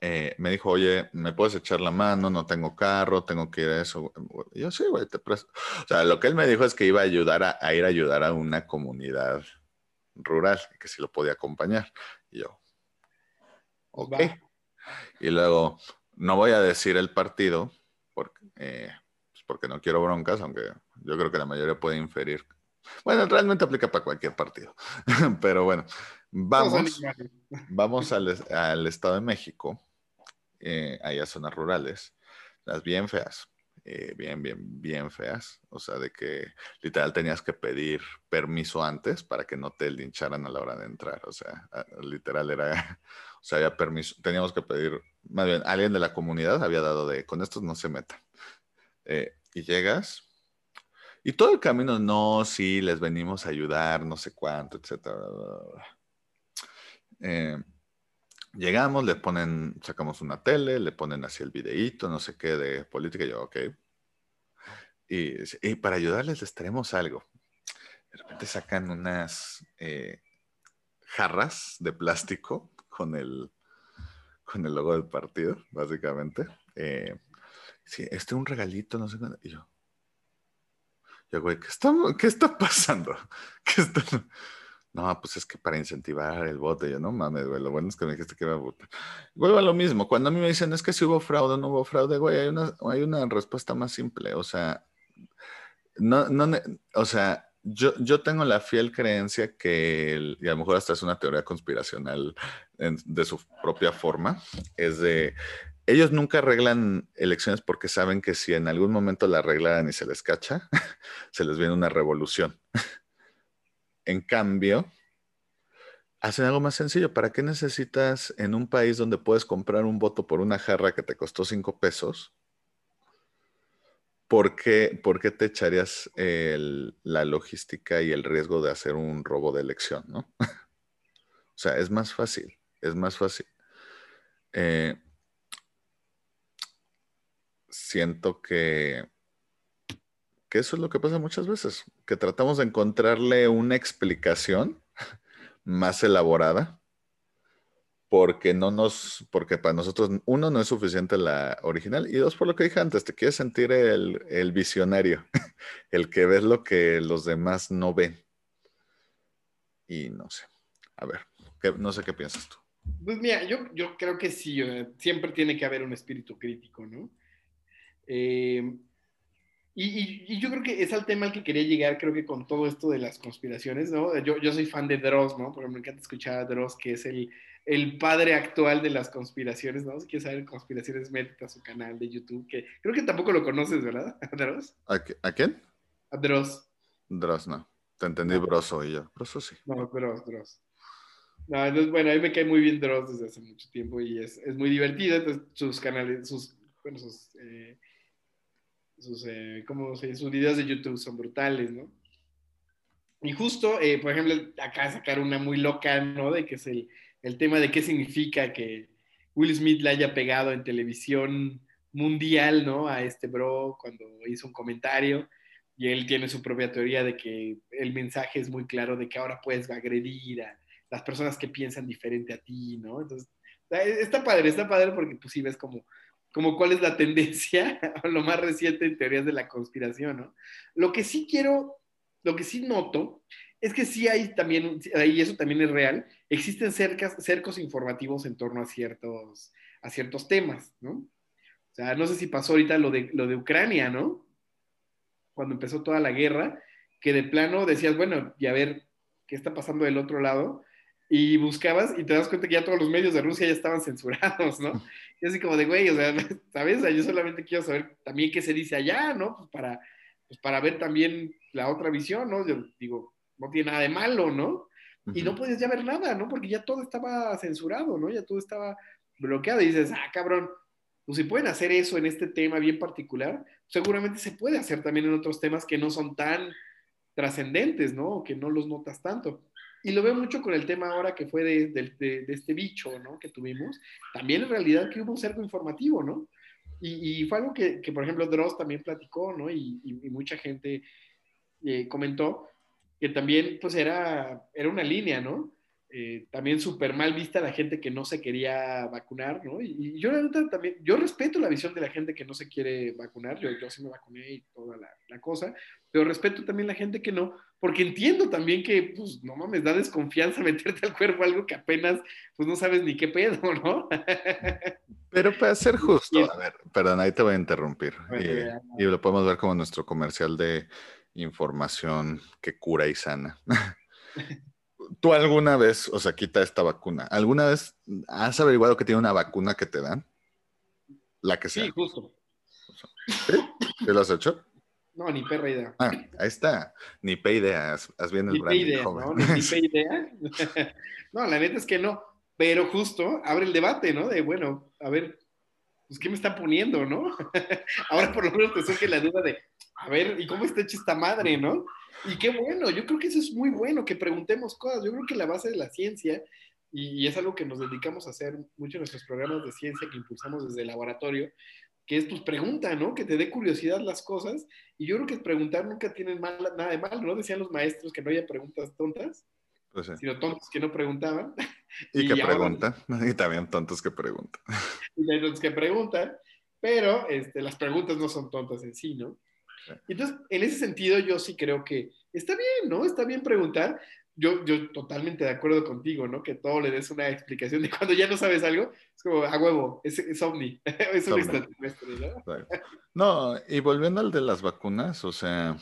B: eh, me dijo, oye, ¿me puedes echar la mano? No tengo carro, tengo que ir a eso. Y yo sí, güey, te presto. O sea, lo que él me dijo es que iba a ayudar a, a ir a ayudar a una comunidad rural, que si lo podía acompañar. Y yo, ok. Y luego, no voy a decir el partido, porque, eh, pues porque no quiero broncas, aunque yo creo que la mayoría puede inferir. Bueno, realmente aplica para cualquier partido. Pero bueno, vamos, vamos al, al, Estado de México, eh, allá zonas rurales, las bien feas. Eh, bien, bien, bien feas. O sea, de que literal tenías que pedir permiso antes para que no te lincharan a la hora de entrar. O sea, literal era, o sea, había permiso, teníamos que pedir, más bien, alguien de la comunidad había dado de, con estos no se metan. Eh, y llegas, y todo el camino, no, sí, les venimos a ayudar, no sé cuánto, etcétera. Eh, Llegamos, le ponen, sacamos una tele, le ponen así el videíto, no sé qué, de política, yo, ok. Y, para ayudarles les traemos algo. De repente sacan unas eh, jarras de plástico con el, con el logo del partido, básicamente. Eh, sí, este es un regalito, no sé qué. Y yo, yo, güey, ¿qué está, qué está pasando? ¿Qué está, no, pues es que para incentivar el voto, yo no mames, güey, lo bueno es que me dijiste que iba a. Vuelvo a lo mismo, cuando a mí me dicen es que si hubo fraude o no hubo fraude, güey, hay una, hay una respuesta más simple, o sea, no, no, o sea, yo, yo tengo la fiel creencia que, y a lo mejor hasta es una teoría conspiracional de su propia forma, es de, ellos nunca arreglan elecciones porque saben que si en algún momento la arreglan y se les cacha, se les viene una revolución. En cambio, hacen algo más sencillo. ¿Para qué necesitas en un país donde puedes comprar un voto por una jarra que te costó cinco pesos? ¿Por qué, te echarías la logística y el riesgo de hacer un robo de elección? ¿no? o sea, es más fácil, es más fácil. Eh, siento que que eso es lo que pasa muchas veces, que tratamos de encontrarle una explicación más elaborada porque no nos, porque para nosotros, uno, no es suficiente la original, y dos, por lo que dije antes, te quieres sentir el, visionario, el que ves lo que los demás no ven. Y no sé, a ver, no sé qué piensas tú.
A: Pues mira, yo, yo creo que sí, siempre tiene que haber un espíritu crítico, ¿no? Eh, y, yo creo que es al tema al que quería llegar, creo que con todo esto de las conspiraciones, ¿no? Yo, yo soy fan de Dross, ¿no? Porque me encanta escuchar a Dross, que es el, el padre actual de las conspiraciones, ¿no? Si quieres saber conspiraciones, métete a su canal de YouTube, que creo que tampoco lo conoces, ¿verdad? Dross?
B: ¿A, ¿A, quién?
A: A Dross.
B: Dross, no. Te entendí Broso y yo. Broso sí.
A: No, Dross, Dross. No, entonces, bueno, a mí me cae muy bien Dross desde hace mucho tiempo y es, es muy divertido. Entonces, sus canales, sus, bueno, sus, eh, sus, eh. Sus videos de YouTube son brutales, ¿no? Y justo, eh, por ejemplo, acá sacar una muy loca, ¿no? De que es el, el tema de qué significa que Will Smith le haya pegado en televisión mundial, ¿no? A este bro cuando hizo un comentario y él tiene su propia teoría de que el mensaje es muy claro de que ahora puedes agredir a las personas que piensan diferente a ti, ¿no? Entonces, está padre, está padre porque pues sí ves como, como cuál es la tendencia, lo más reciente en teorías de la conspiración, ¿no? Lo que sí quiero, lo que sí noto es que sí hay también, y eso también es real, existen cercas, cercos informativos en torno a ciertos, a ciertos temas, ¿no? O sea, no sé si pasó ahorita lo de, lo de Ucrania, ¿no? Cuando empezó toda la guerra, que de plano decías, bueno, y a ver, ¿qué está pasando del otro lado? Y buscabas y te das cuenta que ya todos los medios de Rusia ya estaban censurados, ¿no? Y así como de, güey, o sea, ¿sabes? yo solamente quiero saber también qué se dice allá, ¿no? Pues para, pues para ver también la otra visión, ¿no? Yo digo, no tiene nada de malo, ¿no? Y no podías ya ver nada, ¿no? Porque ya todo estaba censurado, ¿no? Ya todo estaba bloqueado. Y dices, ah, cabrón, pues si pueden hacer eso en este tema bien particular, seguramente se puede hacer también en otros temas que no son tan trascendentes, ¿no? O que no los notas tanto. Y lo veo mucho con el tema ahora que fue de, este bicho, ¿no? Que tuvimos. También en realidad que hubo un cerco informativo, ¿no? Y, fue algo que, que, por ejemplo, Dross también platicó, ¿no? Y, y mucha gente eh, comentó que también pues era, era una línea, ¿no? Eh, también súper mal vista la gente que no se quería vacunar, ¿no? Y, yo también, yo respeto la visión de la gente que no se quiere vacunar, yo, yo sí me vacuné y toda la, la, cosa, pero respeto también la gente que no, porque entiendo también que, pues, no mames, da desconfianza meterte al cuerpo algo que apenas, pues, no sabes ni qué pedo, ¿no?
B: Pero para ser justo, a ver, perdón, ahí te voy a interrumpir, y, y lo podemos ver como nuestro comercial de información que cura y sana. ¿Tú alguna vez, o sea, quita esta vacuna, ¿alguna vez has averiguado que tiene una vacuna que te dan? La que sea.
A: Sí, justo.
B: ¿Sí? ¿Qué lo has hecho?
A: No, ni perra idea.
B: Ah, ahí está. Ni pe idea. Haz bien el
A: ni idea, ¿no? Ni, pe idea. no, la neta es que no. Pero justo abre el debate, ¿no? De, bueno, a ver, pues, ¿qué me está poniendo, no? Ahora por lo menos te surge la duda de, a ver, ¿y cómo está hecha esta madre, no? Y qué bueno, yo creo que eso es muy bueno, que preguntemos cosas. Yo creo que la base de la ciencia, y, es algo que nos dedicamos a hacer mucho en nuestros programas de ciencia que impulsamos desde el laboratorio, que es pues pregunta, ¿no? Que te dé curiosidad las cosas. Y yo creo que preguntar nunca tiene nada de mal, ¿no? Decían los maestros que no haya preguntas tontas, pues sino tontos que no preguntaban.
B: Y, que preguntan, y también tontos que preguntan.
A: Y tontos que preguntan, pero este, las preguntas no son tontas en sí, ¿no? Entonces, en ese sentido, yo sí creo que está bien, ¿no? Está bien preguntar. Yo, yo totalmente de acuerdo contigo, ¿no? Que todo le des una explicación de cuando ya no sabes algo, es como, a huevo, es, es ovni, es un extraterrestre, ¿no?
B: No, y volviendo al de las vacunas, o sea,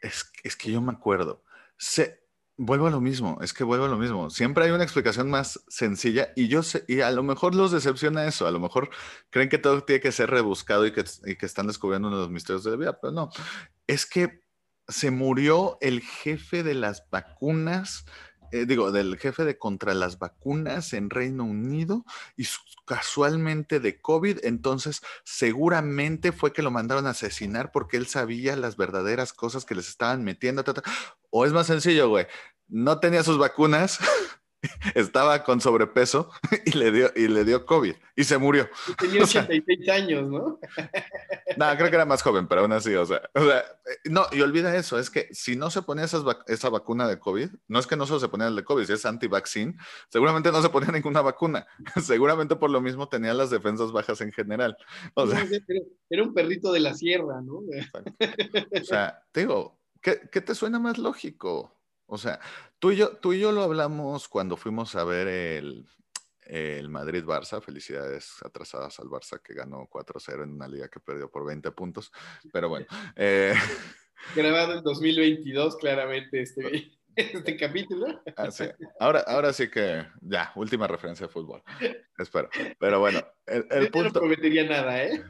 B: es, es que yo me acuerdo, se, Vuelvo a lo mismo, es que vuelvo a lo mismo. Siempre hay una explicación más sencilla y yo sé, y a lo mejor los decepciona eso, a lo mejor creen que todo tiene que ser rebuscado y que, y que están descubriendo uno de los misterios de la vida, pero no, es que se murió el jefe de las vacunas, eh, digo, del jefe de contra las vacunas en Reino Unido y casualmente de COVID, entonces seguramente fue que lo mandaron a asesinar porque él sabía las verdaderas cosas que les estaban metiendo. O es más sencillo, güey, no tenía sus vacunas, estaba con sobrepeso y le dio, y le dio COVID y se murió.
A: Tenía 86 años, ¿no?
B: no, creo que era más joven, pero aún así, o sea, eh, no, y olvida eso, es que si no se ponía esa vacuna de COVID, no es que no solo se ponía el de COVID, si es anti-vaccine, seguramente no se ponía ninguna vacuna, seguramente por lo mismo tenía las defensas bajas en general. O sea,
A: era un perrito de la sierra, ¿no?
B: O sea, te digo, ¿qué, ¿qué te suena más lógico? O sea, tú y yo, tú y yo lo hablamos cuando fuimos a ver el, el Madrid-Barça. Felicidades atrasadas al Barça que ganó 4-0 en una liga que perdió por 20 puntos. Pero bueno. Eh...
A: Grabado en 2022, claramente. Este... este capítulo.
B: Ah, sí. ahora, ahora sí que ya, última referencia de fútbol. Espero. Pero bueno, el, el punto.
A: no prometería nada, ¿eh?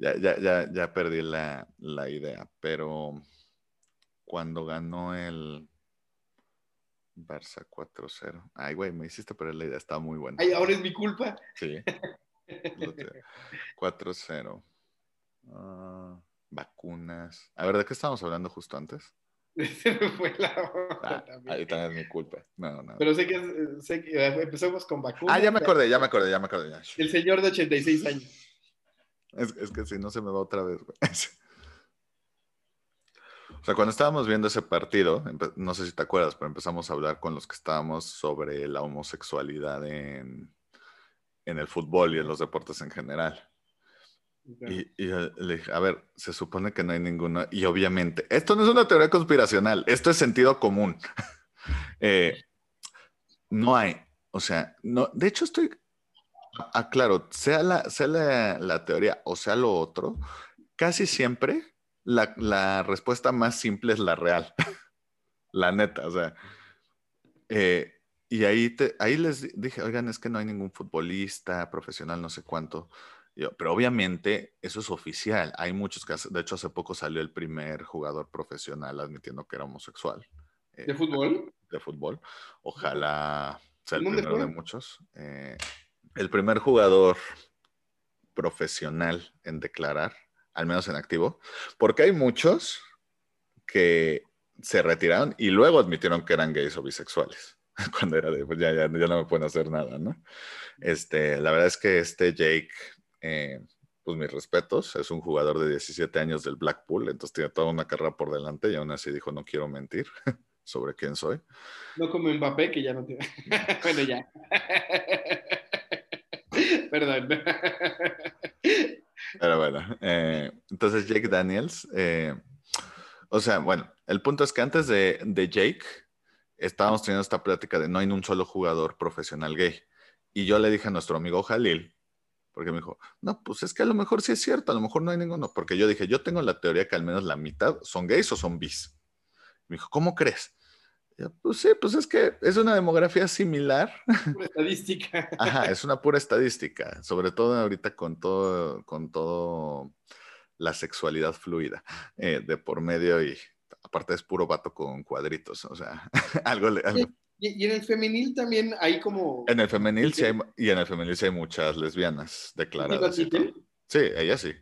B: Ya, ya, ya, ya perdí la, la idea, pero cuando ganó el Barça 4-0. Ay, güey, me hiciste perder la idea, estaba muy buena.
A: Ay, ahora es mi culpa.
B: Sí. 4-0. Ah, vacunas. A ver, ¿de qué estábamos hablando justo antes?
A: Se me fue la
B: ah, Ahí también es mi culpa. No, no.
A: Pero sé que, sé que eh, empezamos con vacunas.
B: Ah, ya me acordé, ya me acordé, ya me acordé. Ya.
A: El señor de 86 años.
B: Es, es que si no se me va otra vez, güey. O sea, cuando estábamos viendo ese partido, no sé si te acuerdas, pero empezamos a hablar con los que estábamos sobre la homosexualidad en, en el fútbol y en los deportes en general. Y, le dije, a ver, se supone que no hay ninguno. Y obviamente, esto no es una teoría conspiracional, esto es sentido común. Eh, no hay, o sea, no, de hecho estoy, aclaro, sea, la, sea la, la teoría o sea lo otro, casi siempre la, la respuesta más simple es la real. la neta, o sea. Eh, y ahí, te, ahí les dije, oigan, es que no hay ningún futbolista profesional, no sé cuánto. pero obviamente eso es oficial. Hay muchos casos. De hecho, hace poco salió el primer jugador profesional admitiendo que era homosexual.
A: Eh, ¿De fútbol?
B: De fútbol. Ojalá sea el primero de muchos. Eh, el primer jugador profesional en declarar, al menos en activo, porque hay muchos que se retiraron y luego admitieron que eran gays o bisexuales. cuando era de, pues ya, ya, ya, no me pueden hacer nada, ¿no? Este, la verdad es que este Jake, eh, pues mis respetos, es un jugador de 17 años del Blackpool, entonces tiene toda una carrera por delante y aún así dijo, no quiero mentir sobre quién soy.
A: No como Mbappé, que ya no tiene... bueno, ya.
B: Pero bueno, eh, entonces Jake Daniels, eh, o sea, bueno, el punto es que antes de, de Jake, estábamos teniendo esta plática de no hay un solo jugador profesional gay. Y yo le dije a nuestro amigo Jalil, porque me dijo, no, pues es que a lo mejor sí es cierto, a lo mejor no hay ninguno. Porque yo dije, yo tengo la teoría que al menos la mitad son gays o son bis. Me dijo, ¿cómo crees? Pues sí, pues es que es una demografía similar.
A: Pura estadística.
B: Ajá, es una pura estadística, sobre todo ahorita con todo, con todo la sexualidad fluida eh, de por medio y aparte es puro vato con cuadritos, o sea, algo...
A: Y, en el femenil también hay como...
B: En el femenil sí hay, y en el femenil sí hay muchas lesbianas declaradas. Sí, ella sí.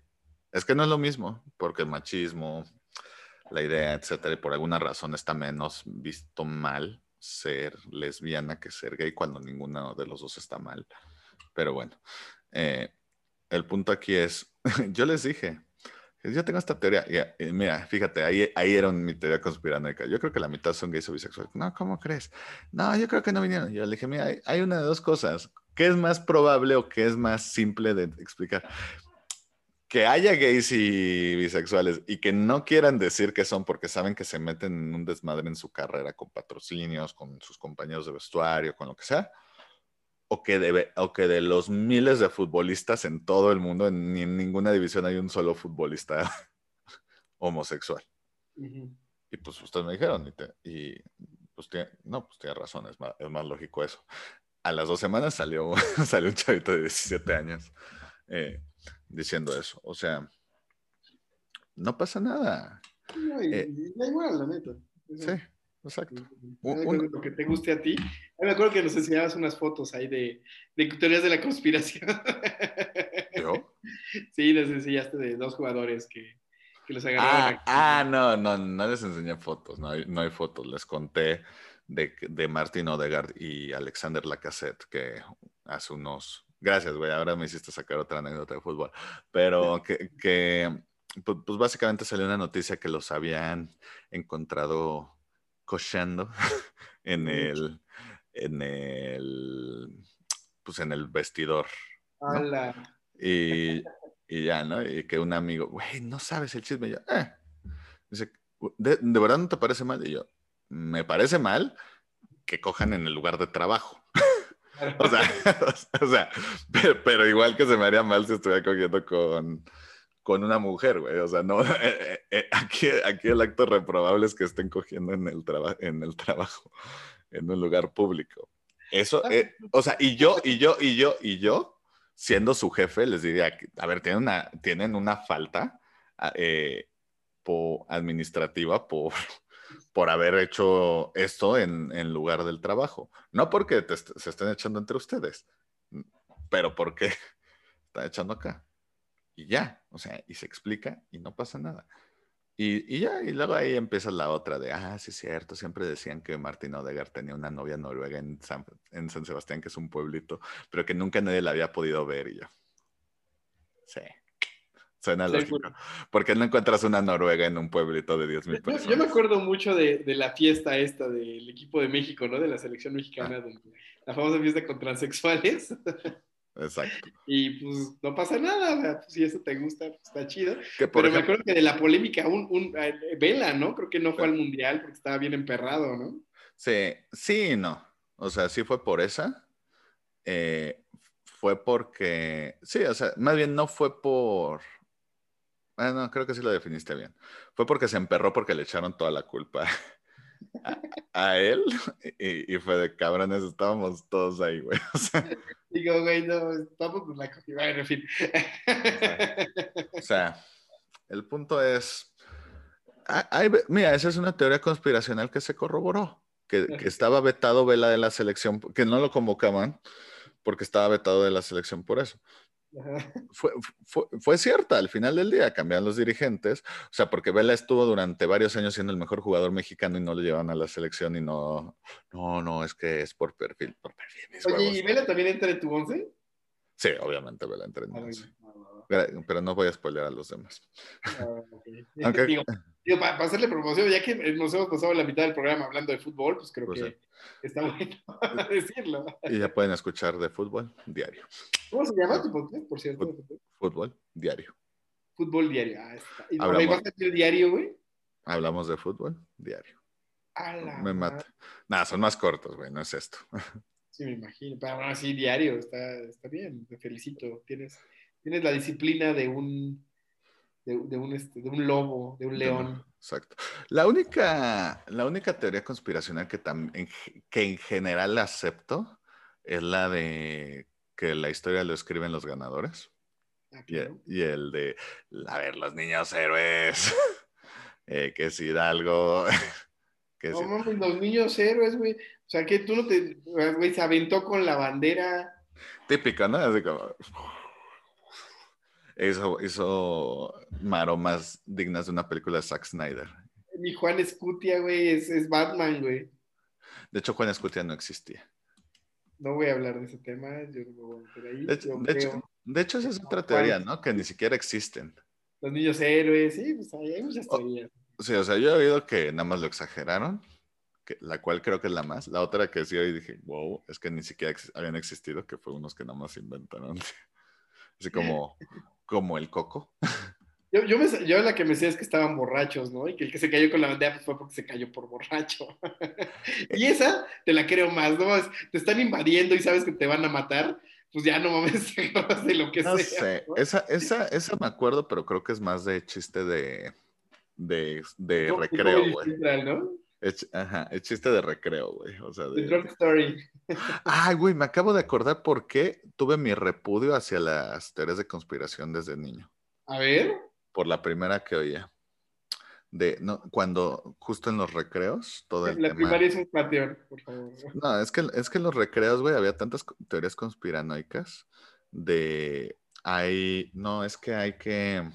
B: Es que no es lo mismo, porque el machismo, la idea, etcétera, y por alguna razón está menos visto mal ser lesbiana que ser gay cuando ninguno de los dos está mal. Pero bueno, eh, el punto aquí es, yo les dije, yo tengo esta teoría. Y, mira, fíjate, ahí, ahí era mi teoría conspiranoica. Yo creo que la mitad son gays o bisexuales. No, ¿cómo crees? No, yo creo que no vinieron. Yo le dije, mira, hay, una de dos cosas. ¿Qué es más probable o qué es más simple de explicar? Que haya gays y bisexuales y que no quieran decir que son porque saben que se meten en un desmadre en su carrera con patrocinios, con sus compañeros de vestuario, con lo que sea o que, de, o que de los miles de futbolistas en todo el mundo, en, ni en ninguna división hay un solo futbolista homosexual. Y pues ustedes me dijeron, y, pues tiene, no, pues tiene razón, es más, es más, lógico eso. A las dos semanas salió, salió un chavito de 17 años eh, diciendo eso. O sea, no pasa nada.
A: No, y, eh, da igual, la neta.
B: Sí. Exacto.
A: Lo que te guste a ti. Me acuerdo que nos enseñabas unas fotos ahí de, de teorías de la conspiración.
B: ¿Yo?
A: Sí, les enseñaste de dos jugadores que, que los agarraron.
B: Ah, ah, no, no, no les enseñé fotos, no hay, no hay fotos. Les conté de, de Martín Odegaard y Alexander Lacassette, que hace unos... Gracias, güey, ahora me hiciste sacar otra anécdota de fútbol. Pero que, que pues, pues básicamente salió una noticia que los habían encontrado cochando en el, en el, pues en el vestidor. Y, y, ya, ¿no? Y que un amigo, güey, no sabes el chisme. Y yo, eh. Dice, ¿De, verdad no te parece mal? Y yo, me parece mal que cojan en el lugar de trabajo. o sea, o sea pero, igual que se me haría mal si estuviera cogiendo con, con una mujer, güey. O sea, no, eh, eh, aquí, aquí el acto reprobable es que estén cogiendo en el, en el trabajo, en un lugar público. Eso, eh, o sea, y yo, y yo, y yo, y yo, siendo su jefe, les diría, a ver, tienen una, tienen una falta ah, administrativa por, por haber hecho esto en, en lugar del trabajo. No porque se estén echando entre ustedes, pero porque están echando acá y ya, o sea, y se explica y no pasa nada. Y, y, ya, y luego ahí empieza la otra de, ah, sí es cierto, siempre decían que Martín Odegar tenía una novia noruega en San, en San Sebastián, que es un pueblito, pero que nunca nadie la había podido ver y yo. Suena lógico. ¿Por qué no encuentras una noruega en un pueblito de 10.000 personas?
A: Yo, me acuerdo mucho de, de, la fiesta esta del equipo de México, ¿no? De la selección mexicana, ah. la famosa fiesta con transexuales.
B: Exacto.
A: Y pues no pasa nada, pues, si eso te gusta, pues está chido. Pero me acuerdo que de la polémica, un, un, eh, Vela, ¿no? Creo que no fue al mundial porque estaba bien emperrado, ¿no?
B: Sí, sí no. O sea, sí fue por esa. Eh, fue porque, sí, o sea, más bien no fue por... Bueno, creo que sí lo definiste bien. Fue porque se emperró porque le echaron toda la culpa a, él y, fue de cabrones, estábamos todos ahí, güey. O sea,
A: Digo, güey, no, estamos con la cogida, en fin.
B: O sea, el punto es, mira, esa es una teoría conspiracional que se corroboró, que, que estaba vetado Vela de la selección, que no lo convocaban porque estaba vetado de la selección por eso. Fue, fue, cierta al final del día, cambian los dirigentes, o sea, porque Vela estuvo durante varios años siendo el mejor jugador mexicano y no lo llevan a la selección y no, no, no, es que es por perfil, por perfil.
A: Oye, ¿y Vela también entra en tu once?
B: Sí, obviamente Vela entra en tu once. Pero no voy a spoiler a los demás.
A: Ah, Aunque, para, hacerle promoción, ya que nos hemos pasado la mitad del programa hablando de fútbol, pues creo pues que está bueno decirlo.
B: Y ya pueden escuchar de fútbol diario.
A: ¿Cómo se llama tu podcast, por cierto?
B: Fútbol diario.
A: Fútbol diario. Ah, está. ¿Y Hablamos, vas a el diario, güey?
B: Hablamos de fútbol diario. me mata. Nada, son más cortos, güey, no es esto.
A: Sí, me imagino. Pero bueno, sí, diario, está, está bien, te felicito. Tienes, tienes la disciplina de un de, un, este, de un lobo, de un león.
B: Exacto. La única, la única teoría conspiracional que, que en general acepto es la de que la historia lo escriben los ganadores. Ah, y, el de, a ver, los niños héroes, eh, que si algo
A: que no, los niños héroes, güey. O sea, que tú no te, güey, se aventó con la bandera.
B: Típica, ¿no? Así como hizo, hizo maromas dignas de una película de Zack Snyder.
A: Mi Juan Escutia, güey, es, Batman, güey.
B: De hecho, Juan Escutia no existía.
A: No voy a hablar de ese tema, yo no voy a ahí.
B: De hecho, esa es otra teoría, ¿no? Que ni siquiera existen.
A: Los niños héroes, sí, pues hay muchas teorías.
B: sí, o sea, yo he oído que nada más lo exageraron, que, la cual creo que es la más. La otra que sí y dije, wow, es que ni siquiera habían existido, que fue unos que nada más inventaron. Así como como el coco.
A: Yo, yo, me, yo la que me decía es que estaban borrachos, ¿no? Y que el que se cayó con la bandera pues, fue porque se cayó por borracho. y esa te la creo más, ¿no? Te están invadiendo y sabes que te van a matar, pues ya no mames de lo que no Sé.
B: Esa, esa, esa me acuerdo, pero creo que es más de chiste de, de, de recreo, güey. ¿no? Es, ajá, es chiste de recreo, güey. O sea, de...
A: The Story.
B: Ay, güey, me acabo de acordar por qué tuve mi repudio hacia las teorías de conspiración desde niño.
A: A ver.
B: Por la primera que oía. De, no, cuando justo en los recreos, todo el
A: La primaria es un pateón, por favor.
B: No, es que, es que en los recreos, güey, había tantas teorías conspiranoicas de, hay, no, es que hay que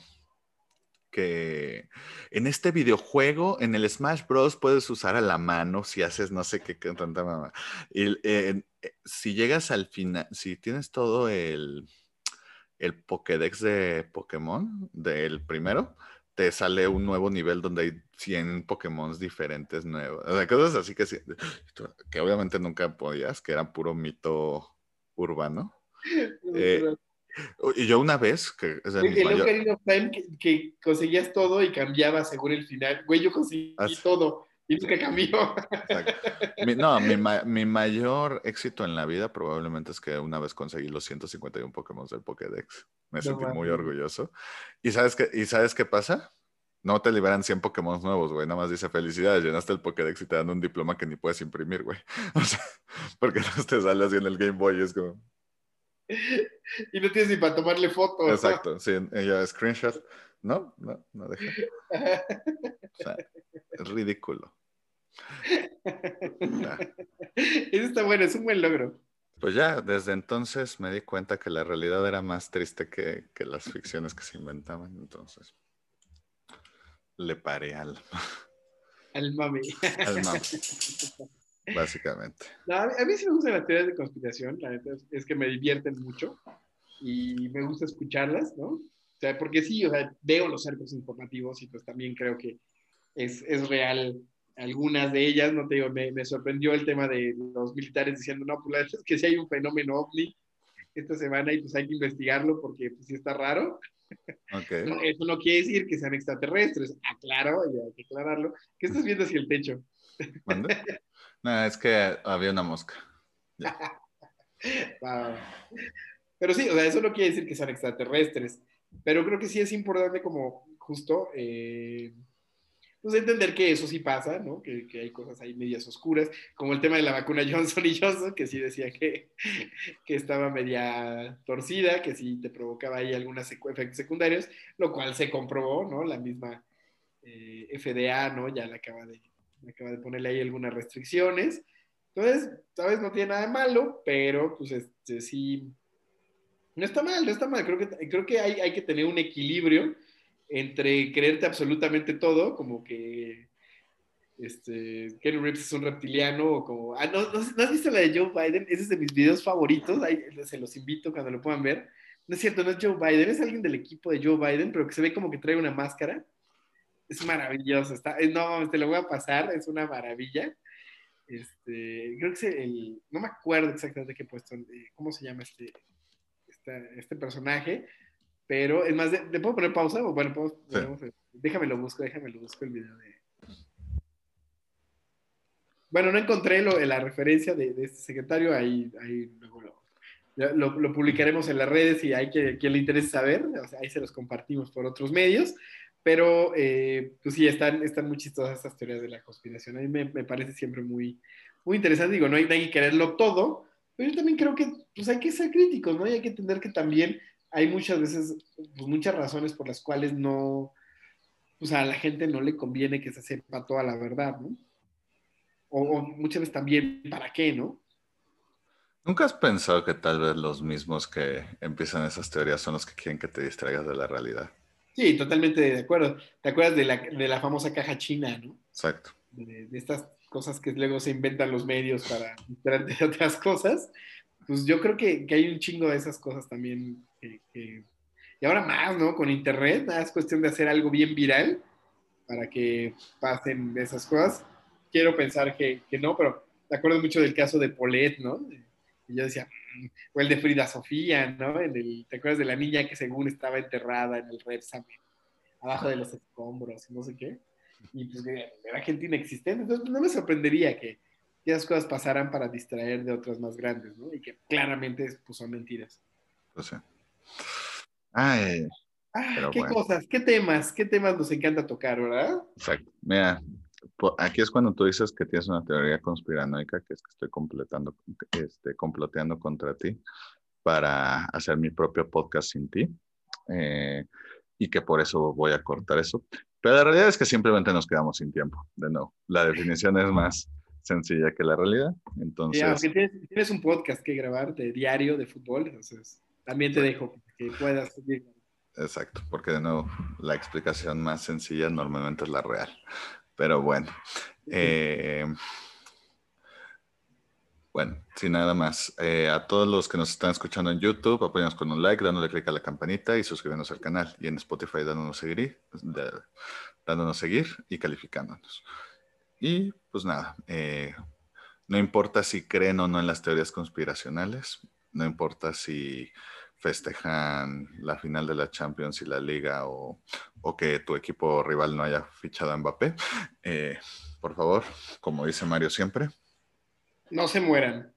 B: que en este videojuego, en el Smash Bros, puedes usar a la mano si haces no sé qué, tanta mamá. Y, eh, si llegas al final, si tienes todo el, el Pokédex de Pokémon, del primero, te sale un nuevo nivel donde hay 100 Pokémon diferentes nuevos. O sea, cosas así que, que obviamente nunca podías, que era puro mito urbano. Eh, y yo una vez, que es
A: el Time que, conseguías todo y cambiaba según el final. Güey, yo conseguí todo. y nunca cambió.
B: no, mi, mayor éxito en la vida probablemente es que una vez conseguí los 151 Pokémon del Pokédex. Me sentí muy orgulloso. ¿Y sabes, qué, ¿Y sabes qué pasa? No te liberan 100 Pokémon nuevos, güey. Nada más dice felicidades, llenaste el Pokédex y te dan un diploma que ni puedes imprimir, güey. O sea, porque no te sale así en el Game Boy, es como...
A: Y no tienes ni para tomarle fotos.
B: Exacto, sí, ella screenshot. No, no, no deja. O sea, es ridículo.
A: Eso está bueno, es un buen logro.
B: Pues ya, desde entonces me di cuenta que la realidad era más triste que, que las ficciones que se inventaban. Entonces, le paré al...
A: Al mami. Al mami.
B: Básicamente.
A: a, mí, sí me gustan las teorías de conspiración, la verdad es, que me divierten mucho y me gusta escucharlas, ¿no? O sea, porque sí, o sea, veo los cercos informativos y pues también creo que es, es real algunas de ellas, no te digo, me, me, sorprendió el tema de los militares diciendo, no, pues es que si hay un fenómeno ovni esta semana y pues hay que investigarlo porque pues sí está raro. Okay. Eso no quiere decir que sean extraterrestres, aclaro, y hay que aclararlo. ¿Qué estás viendo hacia el techo?
B: No, es que había una mosca.
A: Pero sí, o sea, eso no quiere decir que sean extraterrestres, pero creo que sí es importante como justo, eh, pues entender que eso sí pasa, ¿no? Que, hay cosas ahí medias oscuras, como el tema de la vacuna Johnson y Johnson, que sí decía que, que estaba media torcida, que sí te provocaba ahí algunos efectos secundarios, lo cual se comprobó, ¿no? La misma eh, FDA, ¿no? Ya la acaba de acaba de ponerle ahí algunas restricciones. Entonces, sabes, no tiene nada de malo, pero pues este, sí, no está mal, no está mal. Creo que, creo que hay, hay que tener un equilibrio entre creerte absolutamente todo, como que este, Ken Reeves es un reptiliano, o como, ah, ¿no, no, has visto la de Joe Biden? Ese es de mis videos favoritos, ahí se los invito cuando lo puedan ver. No es cierto, no es Joe Biden, es alguien del equipo de Joe Biden, pero que se ve como que trae una máscara es maravilloso. Está, eh, no, te lo voy a pasar, es una maravilla. Este, creo que es el, no me acuerdo exactamente qué puesto, eh, cómo se llama este, este, personaje, pero es más, ¿le puedo poner pausa? bueno, déjame lo busco, déjame lo busco el video de... Bueno, no encontré lo, la referencia de, este secretario, ahí, ahí luego lo, lo, publicaremos en las redes y hay que, quien le interese saber, o sea, ahí se los compartimos por otros medios, pero, eh, pues sí, están, están muy chistosas estas teorías de la conspiración. A mí me, me, parece siempre muy, muy interesante. Digo, no hay, que quererlo todo, pero yo también creo que pues hay que ser críticos, ¿no? Y hay que entender que también hay muchas veces, pues muchas razones por las cuales no, pues a la gente no le conviene que se sepa toda la verdad, ¿no? O, muchas veces también, ¿para qué, no?
B: ¿Nunca has pensado que tal vez los mismos que empiezan esas teorías son los que quieren que te distraigas de la realidad?
A: Sí, totalmente de acuerdo. ¿Te acuerdas de la, de la famosa caja china, no?
B: Exacto.
A: De, estas cosas que luego se inventan los medios para de otras cosas. Pues yo creo que, que, hay un chingo de esas cosas también. y ahora más, ¿no? Con internet, nada, es cuestión de hacer algo bien viral para que pasen esas cosas. Quiero pensar que, que no, pero te acuerdo mucho del caso de Polet, ¿no? Y yo decía, o el de Frida Sofía, ¿no? En el, ¿Te acuerdas de la niña que según estaba enterrada en el Repsam, abajo de los escombros, no sé qué? Y pues era gente inexistente. Entonces no me sorprendería que esas cosas pasaran para distraer de otras más grandes, ¿no? Y que claramente pues, son mentiras.
B: Pues sí. Ay,
A: ah, qué cosas, qué temas, qué temas nos encanta tocar, ¿verdad?
B: Exacto. Mira, aquí es cuando tú dices que tienes una teoría conspiranoica, que es que estoy completando, este, comploteando contra ti para hacer mi propio podcast sin ti. Eh, y que por eso voy a cortar eso. Pero la realidad es que simplemente nos quedamos sin tiempo. De nuevo, la definición es más sencilla que la realidad. Entonces,
A: tienes, un podcast que grabar de diario de fútbol, entonces también te dejo que puedas seguir.
B: Exacto, porque de nuevo, la explicación más sencilla normalmente es la real. Pero bueno. Eh, bueno, sin nada más. Eh, a todos los que nos están escuchando en YouTube, apoyamos con un like, dándole clic a la campanita y suscribiéndonos al canal. Y en Spotify dándonos seguir, dándonos seguir y calificándonos. Y pues nada, eh, no importa si creen o no en las teorías conspiracionales, no importa si festejan la final de la Champions y la Liga o, o que tu equipo rival no haya fichado a Mbappé. Eh, por favor, como dice Mario siempre.
A: No se mueran.